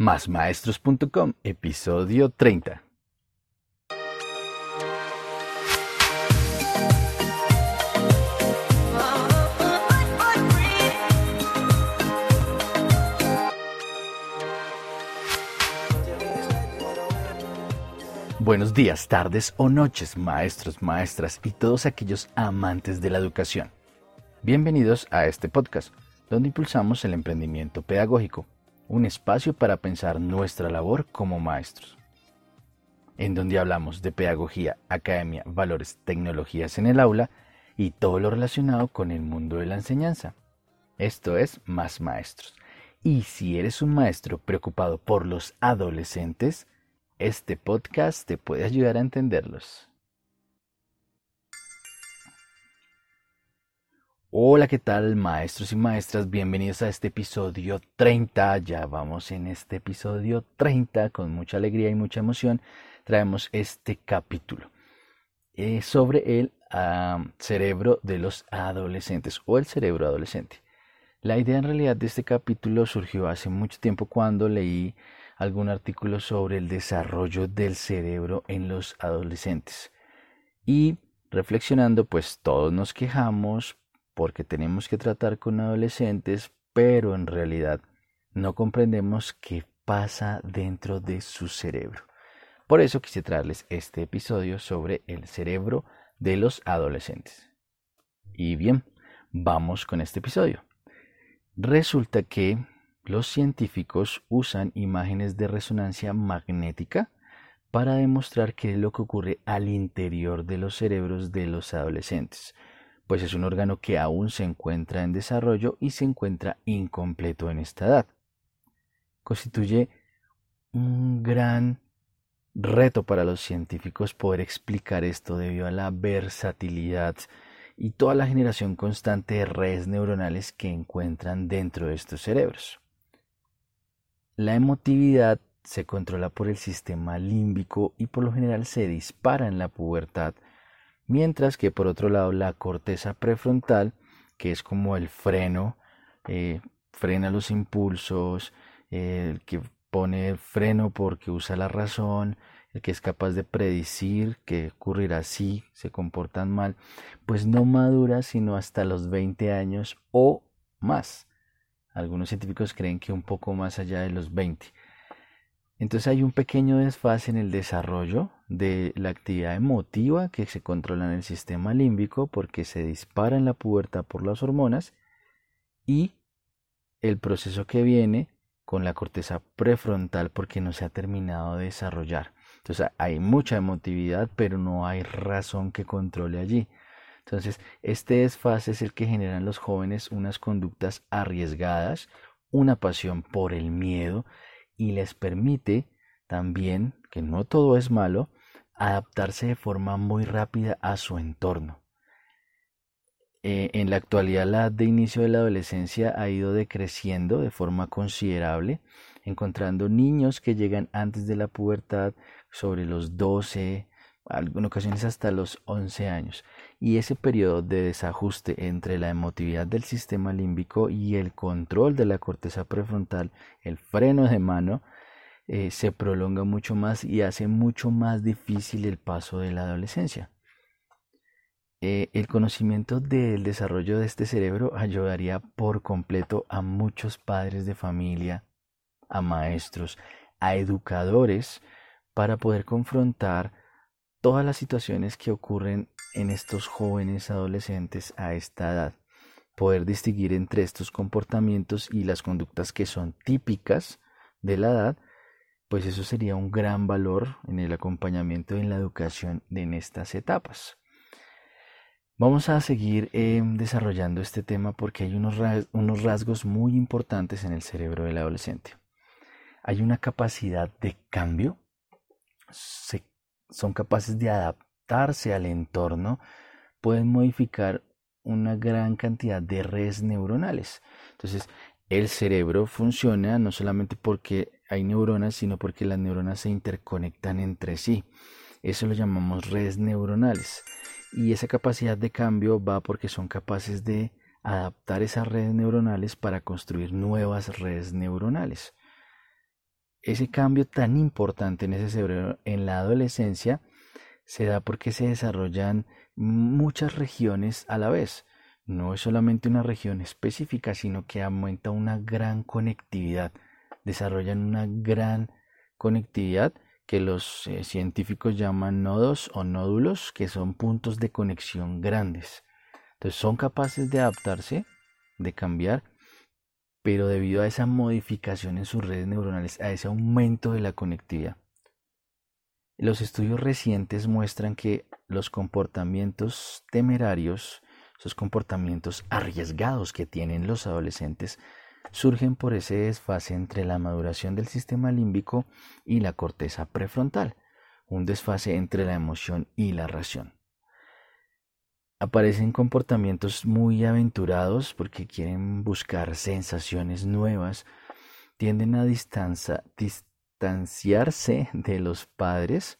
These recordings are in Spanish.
Másmaestros.com, episodio 30. Buenos días, tardes o noches, maestros, maestras y todos aquellos amantes de la educación. Bienvenidos a este podcast, donde impulsamos el emprendimiento pedagógico un espacio para pensar nuestra labor como maestros, en donde hablamos de pedagogía, academia, valores, tecnologías en el aula y todo lo relacionado con el mundo de la enseñanza. Esto es Más Maestros. Y si eres un maestro preocupado por los adolescentes, este podcast te puede ayudar a entenderlos. Hola, ¿qué tal maestros y maestras? Bienvenidos a este episodio 30. Ya vamos en este episodio 30 con mucha alegría y mucha emoción. Traemos este capítulo eh, sobre el cerebro de los adolescentes o el cerebro adolescente. La idea en realidad de este capítulo surgió hace mucho tiempo cuando leí algún artículo sobre el desarrollo del cerebro en los adolescentes. Y reflexionando, pues todos nos quejamos porque tenemos que tratar con adolescentes, pero en realidad no comprendemos qué pasa dentro de su cerebro. Por eso quise traerles este episodio sobre el cerebro de los adolescentes. Y bien, vamos con este episodio. Resulta que los científicos usan imágenes de resonancia magnética para demostrar qué es lo que ocurre al interior de los cerebros de los adolescentes pues es un órgano que aún se encuentra en desarrollo y se encuentra incompleto en esta edad. Constituye un gran reto para los científicos poder explicar esto debido a la versatilidad y toda la generación constante de redes neuronales que encuentran dentro de estos cerebros. La emotividad se controla por el sistema límbico y por lo general se dispara en la pubertad mientras que por otro lado la corteza prefrontal, que es como el freno, eh, frena los impulsos, el que pone el freno porque usa la razón, el que es capaz de predecir que ocurrirá si se comportan mal, pues no madura sino hasta los 20 años o más. Algunos científicos creen que un poco más allá de los 20. Entonces hay un pequeño desfase en el desarrollo de la actividad emotiva que se controla en el sistema límbico porque se dispara en la pubertad por las hormonas y el proceso que viene con la corteza prefrontal porque no se ha terminado de desarrollar. Entonces hay mucha emotividad pero no hay razón que controle allí. Entonces este desfase es el que genera en los jóvenes unas conductas arriesgadas, una pasión por el miedo, y les permite también, que no todo es malo, adaptarse de forma muy rápida a su entorno. Eh, en la actualidad la edad de inicio de la adolescencia ha ido decreciendo de forma considerable, encontrando niños que llegan antes de la pubertad sobre los 12, en ocasiones hasta los 11 años. Y ese periodo de desajuste entre la emotividad del sistema límbico y el control de la corteza prefrontal, el freno de mano, eh, se prolonga mucho más y hace mucho más difícil el paso de la adolescencia. Eh, el conocimiento del desarrollo de este cerebro ayudaría por completo a muchos padres de familia, a maestros, a educadores, para poder confrontar todas las situaciones que ocurren en estos jóvenes adolescentes a esta edad. Poder distinguir entre estos comportamientos y las conductas que son típicas de la edad, pues eso sería un gran valor en el acompañamiento y en la educación en estas etapas. Vamos a seguir eh, desarrollando este tema porque hay unos, unos rasgos muy importantes en el cerebro del adolescente. Hay una capacidad de cambio, se son capaces de adaptarse al entorno, pueden modificar una gran cantidad de redes neuronales. Entonces, el cerebro funciona no solamente porque hay neuronas, sino porque las neuronas se interconectan entre sí. Eso lo llamamos redes neuronales. Y esa capacidad de cambio va porque son capaces de adaptar esas redes neuronales para construir nuevas redes neuronales. Ese cambio tan importante en ese cerebro en la adolescencia se da porque se desarrollan muchas regiones a la vez. No es solamente una región específica, sino que aumenta una gran conectividad. Desarrollan una gran conectividad que los eh, científicos llaman nodos o nódulos, que son puntos de conexión grandes. Entonces son capaces de adaptarse, de cambiar, pero debido a esa modificación en sus redes neuronales, a ese aumento de la conectividad. Los estudios recientes muestran que los comportamientos temerarios, esos comportamientos arriesgados que tienen los adolescentes, surgen por ese desfase entre la maduración del sistema límbico y la corteza prefrontal, un desfase entre la emoción y la razón. Aparecen comportamientos muy aventurados porque quieren buscar sensaciones nuevas, tienden a distanciarse de los padres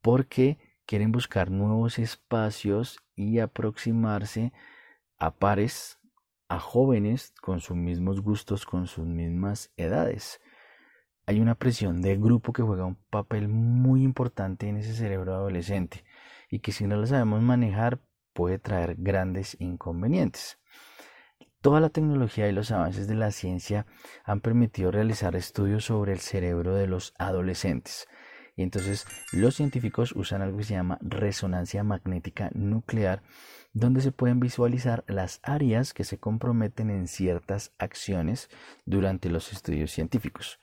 porque quieren buscar nuevos espacios y aproximarse a pares a jóvenes con sus mismos gustos, con sus mismas edades. Hay una presión de grupo que juega un papel muy importante en ese cerebro adolescente y que si no lo sabemos manejar puede traer grandes inconvenientes. Toda la tecnología y los avances de la ciencia han permitido realizar estudios sobre el cerebro de los adolescentes. Y entonces los científicos usan algo que se llama resonancia magnética nuclear donde se pueden visualizar las áreas que se comprometen en ciertas acciones durante los estudios científicos.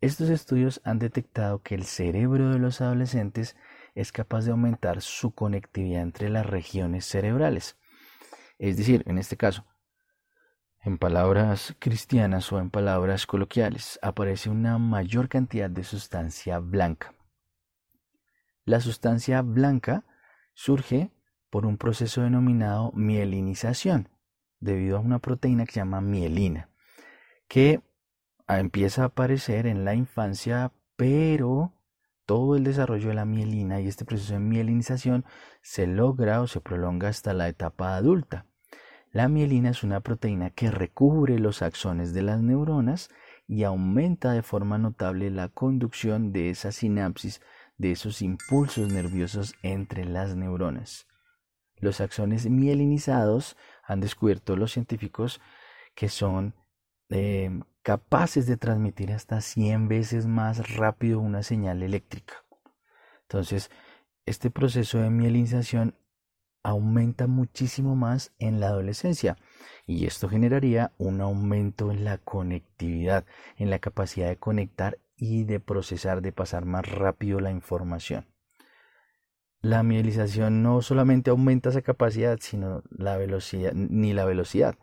Estos estudios han detectado que el cerebro de los adolescentes es capaz de aumentar su conectividad entre las regiones cerebrales. Es decir, en este caso, en palabras cristianas o en palabras coloquiales, aparece una mayor cantidad de sustancia blanca. La sustancia blanca surge por un proceso denominado mielinización, debido a una proteína que se llama mielina, que empieza a aparecer en la infancia, pero todo el desarrollo de la mielina y este proceso de mielinización se logra o se prolonga hasta la etapa adulta. La mielina es una proteína que recubre los axones de las neuronas y aumenta de forma notable la conducción de esa sinapsis, de esos impulsos nerviosos entre las neuronas. Los axones mielinizados han descubierto los científicos que son eh, capaces de transmitir hasta 100 veces más rápido una señal eléctrica. Entonces, este proceso de mielinización aumenta muchísimo más en la adolescencia y esto generaría un aumento en la conectividad, en la capacidad de conectar y de procesar, de pasar más rápido la información. La mielización no solamente aumenta esa capacidad, sino la velocidad, ni la velocidad.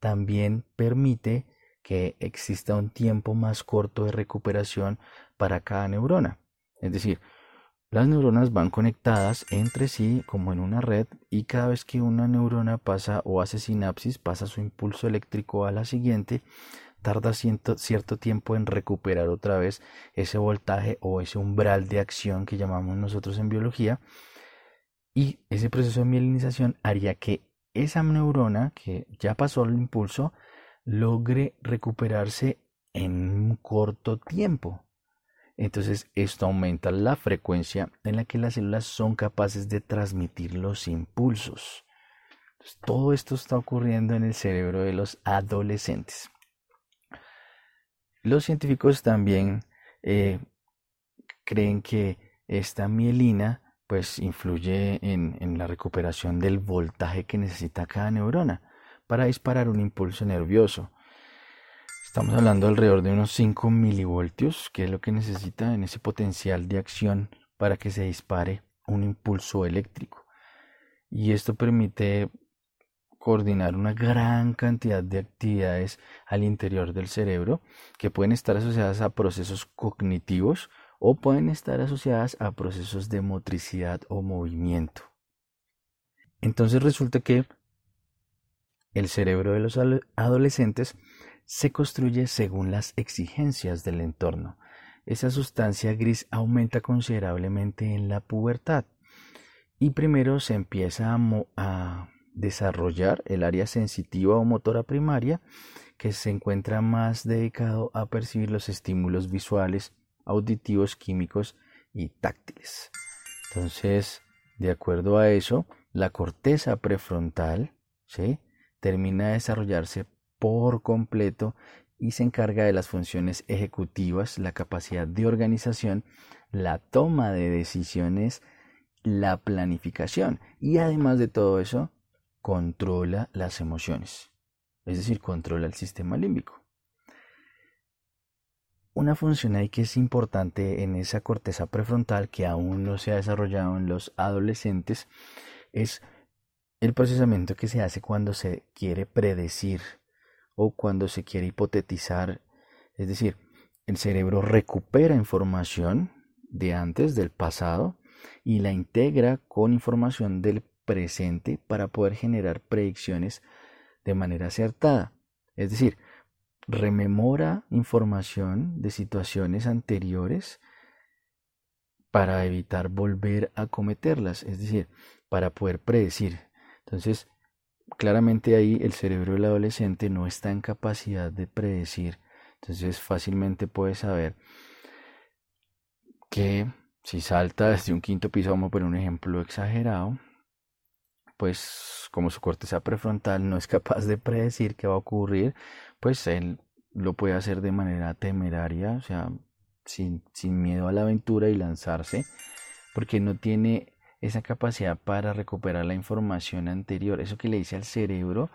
También permite que exista un tiempo más corto de recuperación para cada neurona. Es decir, las neuronas van conectadas entre sí como en una red y cada vez que una neurona pasa o hace sinapsis, pasa su impulso eléctrico a la siguiente, tarda cierto, tiempo en recuperar otra vez ese voltaje o ese umbral de acción que llamamos nosotros en biología. Y ese proceso de mielinización haría que esa neurona que ya pasó el impulso logre recuperarse en un corto tiempo. Entonces esto aumenta la frecuencia en la que las células son capaces de transmitir los impulsos. todo esto está ocurriendo en el cerebro de los adolescentes. Los científicos también eh, creen que esta mielina pues influye en, en, la recuperación del voltaje que necesita cada neurona para disparar un impulso nervioso. Estamos hablando alrededor de unos 5 milivoltios, que es lo que necesita en ese potencial de acción para que se dispare un impulso eléctrico. Y esto permite coordinar una gran cantidad de actividades al interior del cerebro que pueden estar asociadas a procesos cognitivos o pueden estar asociadas a procesos de motricidad o movimiento. Entonces resulta que el cerebro de los adolescentes se construye según las exigencias del entorno. Esa sustancia gris aumenta considerablemente en la pubertad y primero se empieza a, desarrollar el área sensitiva o motora primaria que se encuentra más dedicado a percibir los estímulos visuales, auditivos, químicos y táctiles. Entonces, de acuerdo a eso, la corteza prefrontal ¿sí? Termina de desarrollarse por completo y se encarga de las funciones ejecutivas, la capacidad de organización, la toma de decisiones, la planificación y además de todo eso, controla las emociones, es decir, controla el sistema límbico. Una función ahí que es importante en esa corteza prefrontal que aún no se ha desarrollado en los adolescentes es el procesamiento que se hace cuando se quiere predecir o cuando se quiere hipotetizar. Es decir, el cerebro recupera información de antes, del pasado, y la integra con información del presente para poder generar predicciones de manera acertada. Es decir, rememora información de situaciones anteriores para evitar volver a cometerlas, es decir, para poder predecir. Entonces, claramente ahí el cerebro del adolescente no está en capacidad de predecir. Entonces, fácilmente puede saber que si salta desde un quinto piso, vamos a poner un ejemplo exagerado, pues como su corteza prefrontal no es capaz de predecir qué va a ocurrir, pues él lo puede hacer de manera temeraria, o sea, sin, miedo a la aventura y lanzarse, porque no tiene esa capacidad para recuperar la información anterior, eso que le dice al cerebro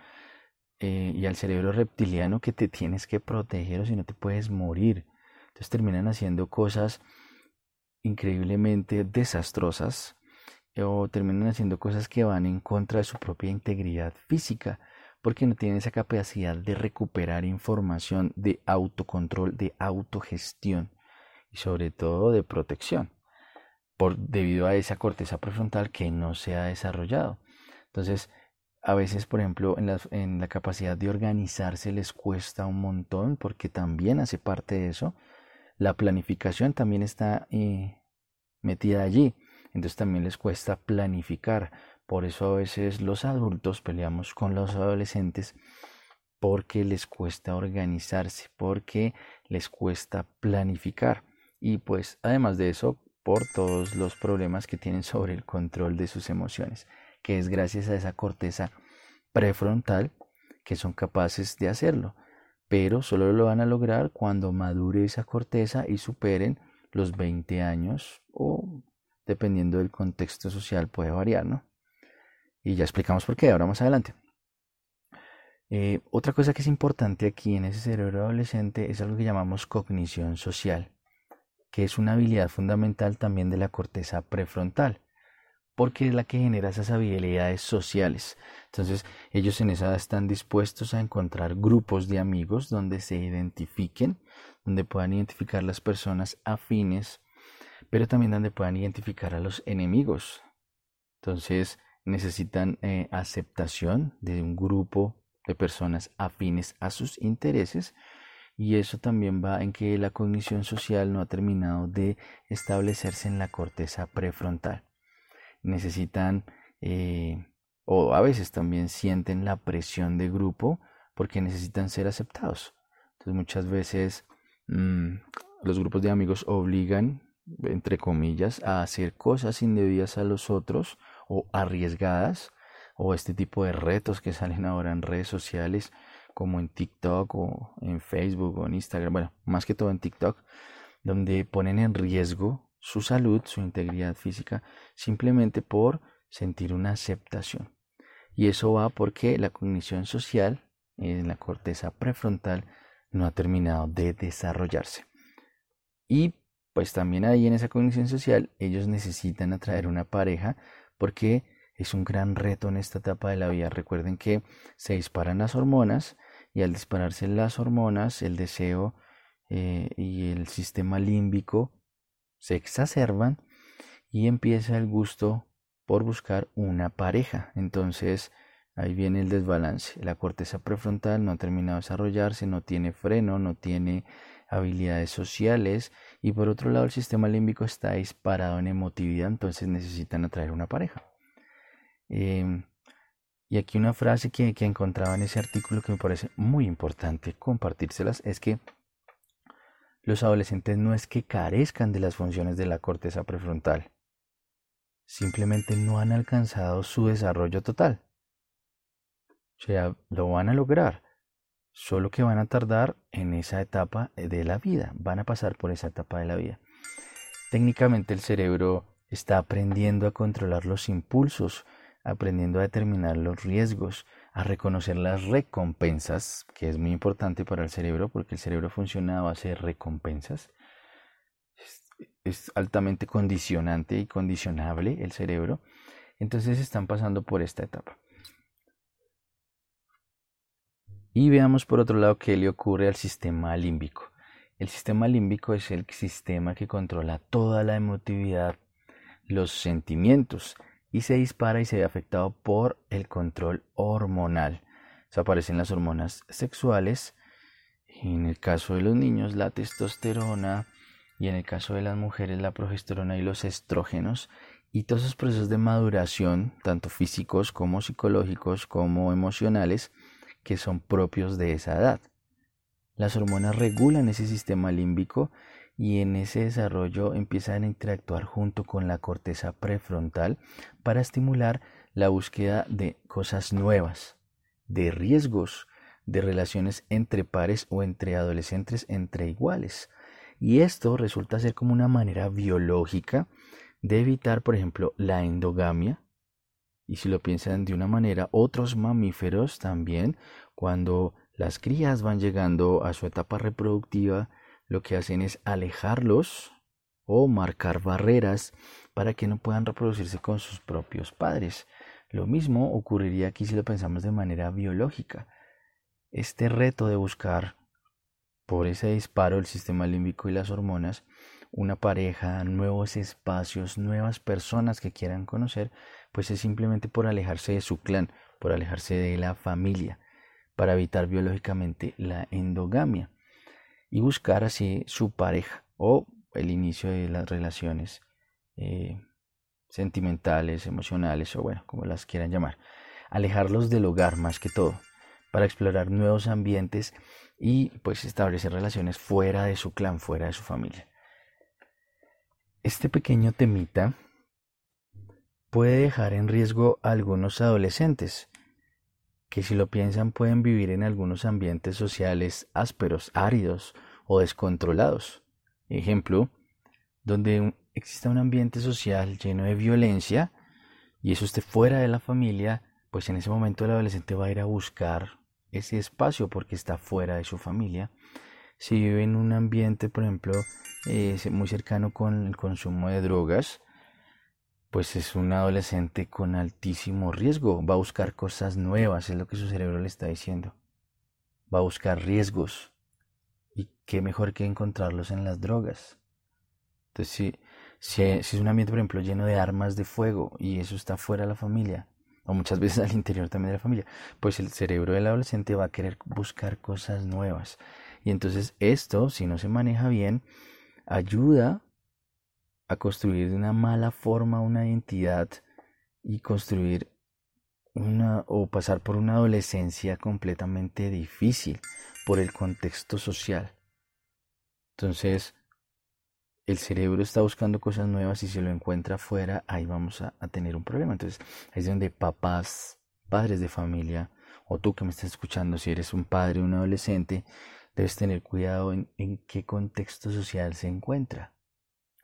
eh, y al cerebro reptiliano que te tienes que proteger o si no te puedes morir. Entonces terminan haciendo cosas increíblemente desastrosas o terminan haciendo cosas que van en contra de su propia integridad física porque no tienen esa capacidad de recuperar información, de autocontrol, de autogestión y sobre todo de protección, por, debido a esa corteza prefrontal que no se ha desarrollado. Entonces, a veces, por ejemplo, en la, en la capacidad de organizarse les cuesta un montón porque también hace parte de eso. La planificación también está eh, metida allí. Entonces también les cuesta planificar por eso a veces los adultos peleamos con los adolescentes porque les cuesta organizarse, porque les cuesta planificar. Y pues además de eso, por todos los problemas que tienen sobre el control de sus emociones, que es gracias a esa corteza prefrontal que son capaces de hacerlo. Pero solo lo van a lograr cuando madure esa corteza y superen los 20 años o dependiendo del contexto social puede variar, ¿no? Y ya explicamos por qué, ahora más adelante. Eh, otra cosa que es importante aquí en ese cerebro adolescente es algo que llamamos cognición social, que es una habilidad fundamental también de la corteza prefrontal, porque es la que genera esas habilidades sociales. Entonces, ellos en esa están dispuestos a encontrar grupos de amigos donde se identifiquen, donde puedan identificar las personas afines, pero también donde puedan identificar a los enemigos. Entonces, necesitan eh, aceptación de un grupo de personas afines a sus intereses y eso también va en que la cognición social no ha terminado de establecerse en la corteza prefrontal. Necesitan eh, o a veces también sienten la presión de grupo porque necesitan ser aceptados. Entonces muchas veces mm, los grupos de amigos obligan, entre comillas, a hacer cosas indebidas a los otros o arriesgadas o este tipo de retos que salen ahora en redes sociales como en TikTok o en Facebook o en Instagram, bueno, más que todo en TikTok, donde ponen en riesgo su salud, su integridad física, simplemente por sentir una aceptación. Y eso va porque la cognición social en la corteza prefrontal no ha terminado de desarrollarse. Y pues también ahí en esa cognición social ellos necesitan atraer una pareja porque es un gran reto en esta etapa de la vida. Recuerden que se disparan las hormonas y al dispararse las hormonas, el deseo eh, y el sistema límbico se exacerban y empieza el gusto por buscar una pareja. Entonces ahí viene el desbalance. La corteza prefrontal no ha terminado de desarrollarse, no tiene freno, no tiene habilidades sociales y por otro lado el sistema límbico está disparado en emotividad, entonces necesitan atraer una pareja. Em, Y aquí una frase que, encontraba en ese artículo que me parece muy importante compartírselas es que los adolescentes no es que carezcan de las funciones de la corteza prefrontal, simplemente no han alcanzado su desarrollo total. O sea, lo van a lograr, solo que van a tardar en esa etapa de la vida, van a pasar por esa etapa de la vida. Técnicamente el cerebro está aprendiendo a controlar los impulsos, aprendiendo a determinar los riesgos, a reconocer las recompensas, que es muy importante para el cerebro porque el cerebro funciona a base de recompensas. Es, altamente condicionante y condicionable el cerebro. Entonces están pasando por esta etapa. Y veamos por otro lado qué le ocurre al sistema límbico. El sistema límbico es el sistema que controla toda la emotividad, los sentimientos, y se dispara y se ve afectado por el control hormonal. Se aparecen las hormonas sexuales, en el caso de los niños la testosterona y en el caso de las mujeres la progesterona y los estrógenos y todos esos procesos de maduración, tanto físicos como psicológicos como emocionales, que son propios de esa edad. Las hormonas regulan ese sistema límbico y en ese desarrollo empiezan a interactuar junto con la corteza prefrontal para estimular la búsqueda de cosas nuevas, de riesgos, de relaciones entre pares o entre adolescentes entre iguales. Y esto resulta ser como una manera biológica de evitar, por ejemplo, la endogamia. Y si lo piensan de una manera, otros mamíferos también, cuando las crías van llegando a su etapa reproductiva, lo que hacen es alejarlos o marcar barreras para que no puedan reproducirse con sus propios padres. Lo mismo ocurriría aquí si lo pensamos de manera biológica. Este reto de buscar por ese disparo del sistema límbico y las hormonas una pareja, nuevos espacios, nuevas personas que quieran conocer, pues es simplemente por alejarse de su clan, por alejarse de la familia, para evitar biológicamente la endogamia y buscar así su pareja o el inicio de las relaciones eh, sentimentales, emocionales o bueno, como las quieran llamar. Alejarlos del hogar más que todo para explorar nuevos ambientes y pues establecer relaciones fuera de su clan, fuera de su familia. Este pequeño temita puede dejar en riesgo a algunos adolescentes que si lo piensan pueden vivir en algunos ambientes sociales ásperos, áridos o descontrolados. Ejemplo, donde exista un ambiente social lleno de violencia y eso esté fuera de la familia, pues en ese momento el adolescente va a ir a buscar ese espacio porque está fuera de su familia. Si vive en un ambiente, por ejemplo, eh, muy cercano con el consumo de drogas, pues es un adolescente con altísimo riesgo. Va a buscar cosas nuevas, es lo que su cerebro le está diciendo. Va a buscar riesgos. Y qué mejor que encontrarlos en las drogas. Entonces, si, si, es un ambiente, por ejemplo, lleno de armas de fuego y eso está fuera de la familia, o muchas veces al interior también de la familia, pues el cerebro del adolescente va a querer buscar cosas nuevas. Y entonces esto, si no se maneja bien, ayuda a construir de una mala forma una identidad y construir una o pasar por una adolescencia completamente difícil por el contexto social. Entonces, el cerebro está buscando cosas nuevas y si lo encuentra afuera, ahí vamos a, tener un problema. Entonces, ahí es donde papás, padres de familia, o tú que me estás escuchando, si eres un padre o un adolescente, debes tener cuidado en qué contexto social se encuentra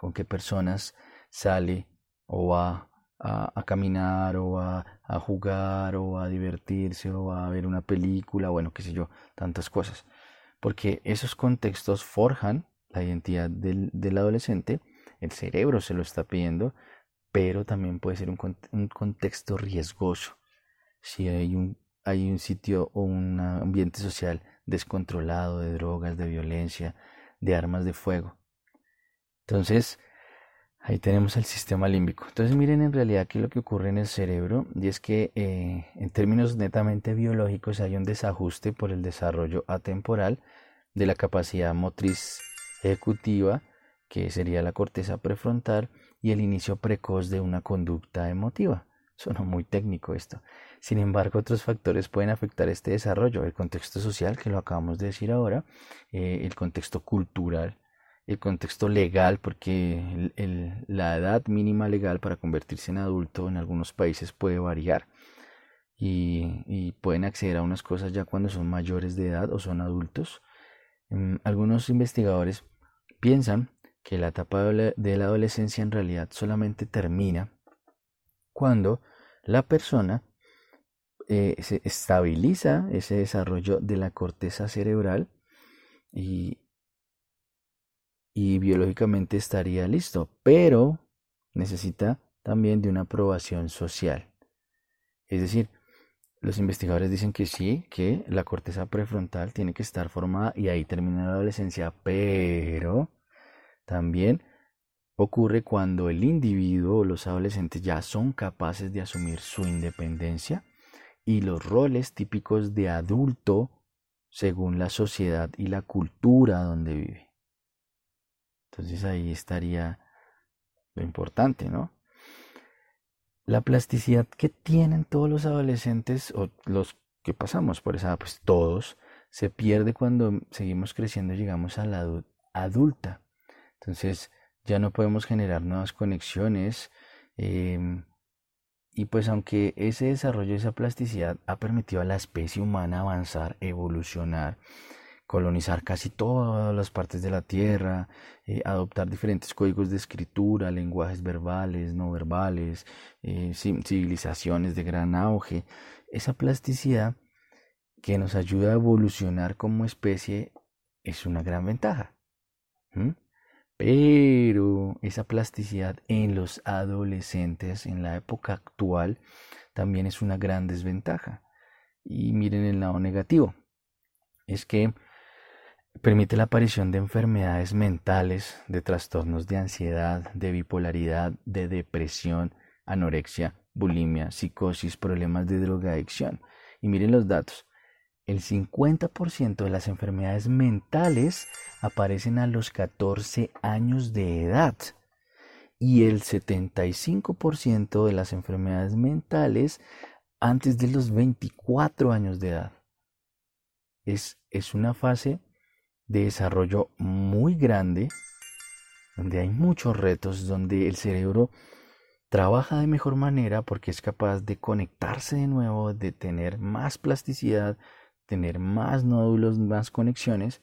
con qué personas sale o va a, caminar o va a jugar o a divertirse o a ver una película, bueno, qué sé yo, tantas cosas. Porque esos contextos forjan la identidad del, del adolescente, el cerebro se lo está pidiendo, pero también puede ser un, un contexto riesgoso. Si hay un, hay un sitio o un ambiente social descontrolado de drogas, de violencia, de armas de fuego, entonces, ahí tenemos el sistema límbico. Entonces, miren en realidad qué es lo que ocurre en el cerebro, y es que eh, en términos netamente biológicos hay un desajuste por el desarrollo atemporal de la capacidad motriz ejecutiva, que sería la corteza prefrontal, y el inicio precoz de una conducta emotiva, Suena muy técnico esto. Sin embargo, otros factores pueden afectar este desarrollo. El contexto social, que lo acabamos de decir ahora, eh, el contexto cultural, el contexto legal, porque la edad mínima legal para convertirse en adulto en algunos países puede variar. Y, pueden acceder a unas cosas ya cuando son mayores de edad o son adultos. Mm, algunos investigadores piensan que la etapa de la adolescencia en realidad solamente termina cuando la persona eh, se estabiliza ese desarrollo de la corteza cerebral y, y biológicamente estaría listo, pero necesita también de una aprobación social. Es decir, los investigadores dicen que sí, que la corteza prefrontal tiene que estar formada y ahí termina la adolescencia, pero también ocurre cuando el individuo o los adolescentes ya son capaces de asumir su independencia y los roles típicos de adulto según la sociedad y la cultura donde vive. Entonces ahí estaría lo importante, ¿no? La plasticidad que tienen todos los adolescentes o los que pasamos por esa, pues todos, se pierde cuando seguimos creciendo y llegamos a la adulta. Entonces ya no podemos generar nuevas conexiones. Em, y pues aunque ese desarrollo, esa plasticidad ha permitido a la especie humana avanzar, evolucionar, colonizar casi todas las partes de la Tierra, eh, adoptar diferentes códigos de escritura, lenguajes verbales, no verbales, eh, civilizaciones de gran auge, esa plasticidad que nos ayuda a evolucionar como especie es una gran ventaja. Pero esa plasticidad en los adolescentes en la época actual también es una gran desventaja. Y miren el lado negativo. Es que permite la aparición de enfermedades mentales, de trastornos de ansiedad, de bipolaridad, de depresión, anorexia, bulimia, psicosis, problemas de drogadicción. Y miren los datos. El 50% de las enfermedades mentales aparecen a los 14 años de edad y el 75% de las enfermedades mentales antes de los 24 años de edad. Es, es una fase de desarrollo muy grande, donde hay muchos retos, donde el cerebro trabaja de mejor manera porque es capaz de conectarse de nuevo, de tener más plasticidad, tener más nódulos, más conexiones,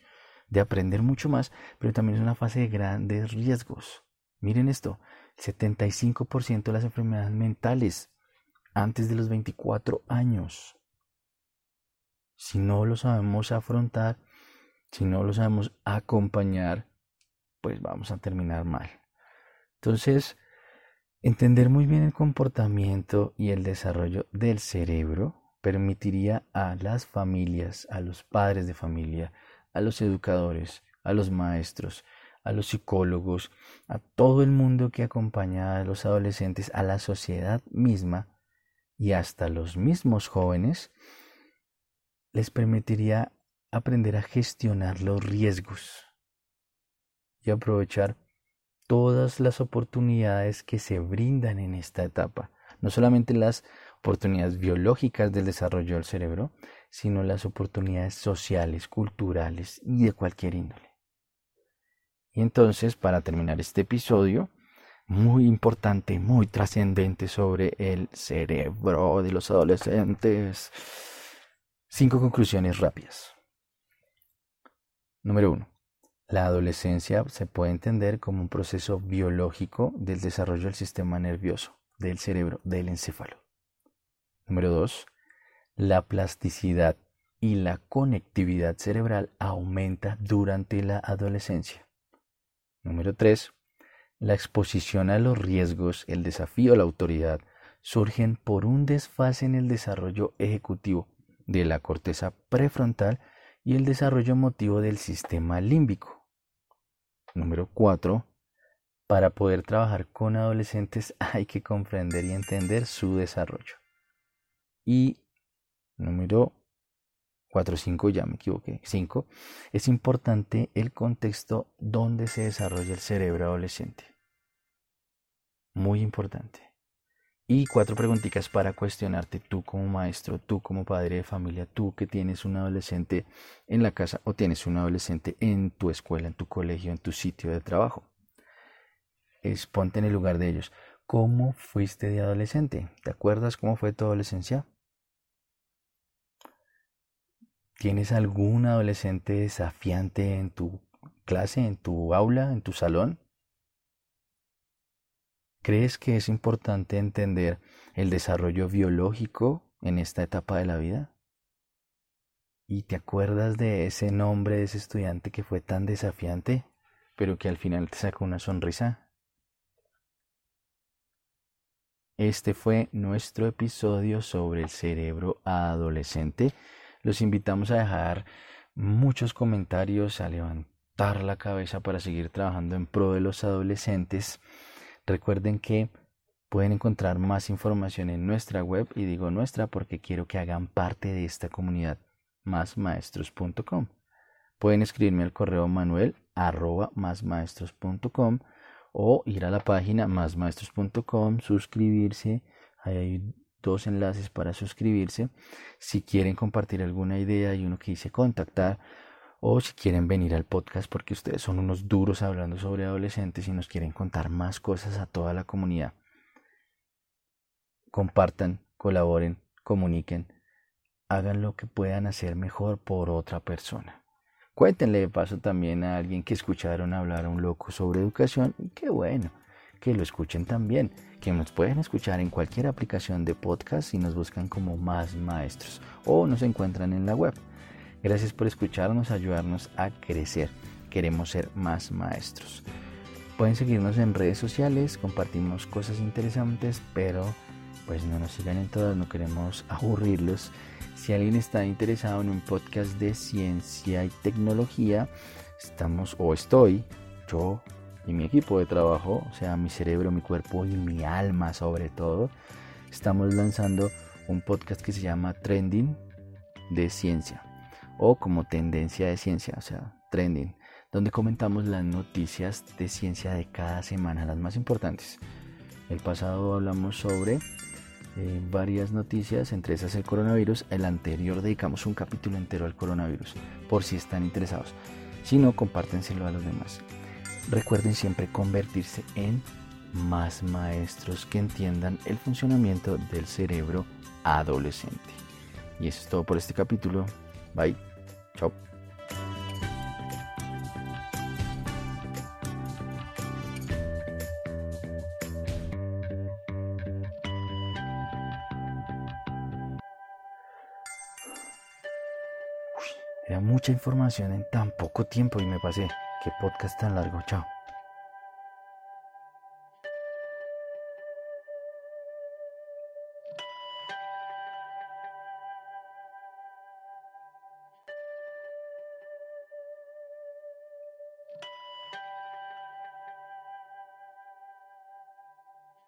de aprender mucho más, pero también es una fase de grandes riesgos. Miren esto, el 75% de las enfermedades mentales antes de los 24 años. Si no lo sabemos afrontar, si no lo sabemos acompañar, pues vamos a terminar mal. Entonces, entender muy bien el comportamiento y el desarrollo del cerebro permitiría a las familias, a los padres de familia, a los educadores, a los maestros, a los psicólogos, a todo el mundo que acompaña a los adolescentes, a la sociedad misma y hasta los mismos jóvenes, les permitiría aprender a gestionar los riesgos y aprovechar todas las oportunidades que se brindan en esta etapa, no solamente las oportunidades biológicas del desarrollo del cerebro, sino las oportunidades sociales, culturales y de cualquier índole. Y entonces, para terminar este episodio, muy importante, muy trascendente sobre el cerebro de los adolescentes, cinco conclusiones rápidas. Número uno. La adolescencia se puede entender como un proceso biológico del desarrollo del sistema nervioso, del cerebro, del encéfalo. Número 2. La plasticidad y la conectividad cerebral aumenta durante la adolescencia. Número 3. La exposición a los riesgos, el desafío a la autoridad, surgen por un desfase en el desarrollo ejecutivo de la corteza prefrontal y el desarrollo emotivo del sistema límbico. Número 4. Para poder trabajar con adolescentes hay que comprender y entender su desarrollo. Y número 4, 5, ya me equivoqué, 5, es importante el contexto donde se desarrolla el cerebro adolescente. Muy importante. Y cuatro preguntitas para cuestionarte tú como maestro, tú como padre de familia, tú que tienes un adolescente en la casa o tienes un adolescente en tu escuela, en tu colegio, en tu sitio de trabajo. Ponte en el lugar de ellos. ¿Cómo fuiste de adolescente? ¿Te acuerdas cómo fue tu adolescencia? ¿Tienes algún adolescente desafiante en tu clase, en tu aula, en tu salón? ¿Crees que es importante entender el desarrollo biológico en esta etapa de la vida? ¿Y te acuerdas de ese nombre de ese estudiante que fue tan desafiante, pero que al final te sacó una sonrisa? Este fue nuestro episodio sobre el cerebro adolescente. Los invitamos a dejar muchos comentarios, a levantar la cabeza para seguir trabajando en pro de los adolescentes. Recuerden que pueden encontrar más información en nuestra web y digo nuestra porque quiero que hagan parte de esta comunidad másmaestros.com. Pueden escribirme al correo manuel arroba másmaestros.com o ir a la página másmaestros.com, suscribirse. hay dos enlaces para suscribirse. Si quieren compartir alguna idea, hay uno que dice contactar o si quieren venir al podcast porque ustedes son unos duros hablando sobre adolescentes y nos quieren contar más cosas a toda la comunidad. Compartan, colaboren, comuniquen, hagan lo que puedan hacer mejor por otra persona. Cuéntenle de paso también a alguien que escucharon hablar a un loco sobre educación qué bueno que lo escuchen también, que nos pueden escuchar en cualquier aplicación de podcast y nos buscan como más maestros o nos encuentran en la web Gracias por escucharnos, ayudarnos a crecer. Queremos ser más maestros. Pueden seguirnos en redes sociales, compartimos cosas interesantes, pero pues no nos sigan en todas, no queremos aburrirlos. Si alguien está interesado en un podcast de ciencia y tecnología, estamos o estoy, yo y mi equipo de trabajo, o sea, mi cerebro, mi cuerpo y mi alma sobre todo, estamos lanzando un podcast que se llama Trending de Ciencia o como tendencia de ciencia, o sea, trending, donde comentamos las noticias de ciencia de cada semana, las más importantes. El pasado hablamos sobre eh, varias noticias, entre esas el coronavirus. El anterior dedicamos un capítulo entero al coronavirus, por si están interesados. Si no, compártenselo a los demás. Recuerden siempre convertirse en más maestros que entiendan el funcionamiento del cerebro adolescente. Y eso es todo por este capítulo. Bye. Chao. Era mucha información en tan poco tiempo y me pasé. Qué podcast tan largo. Chao.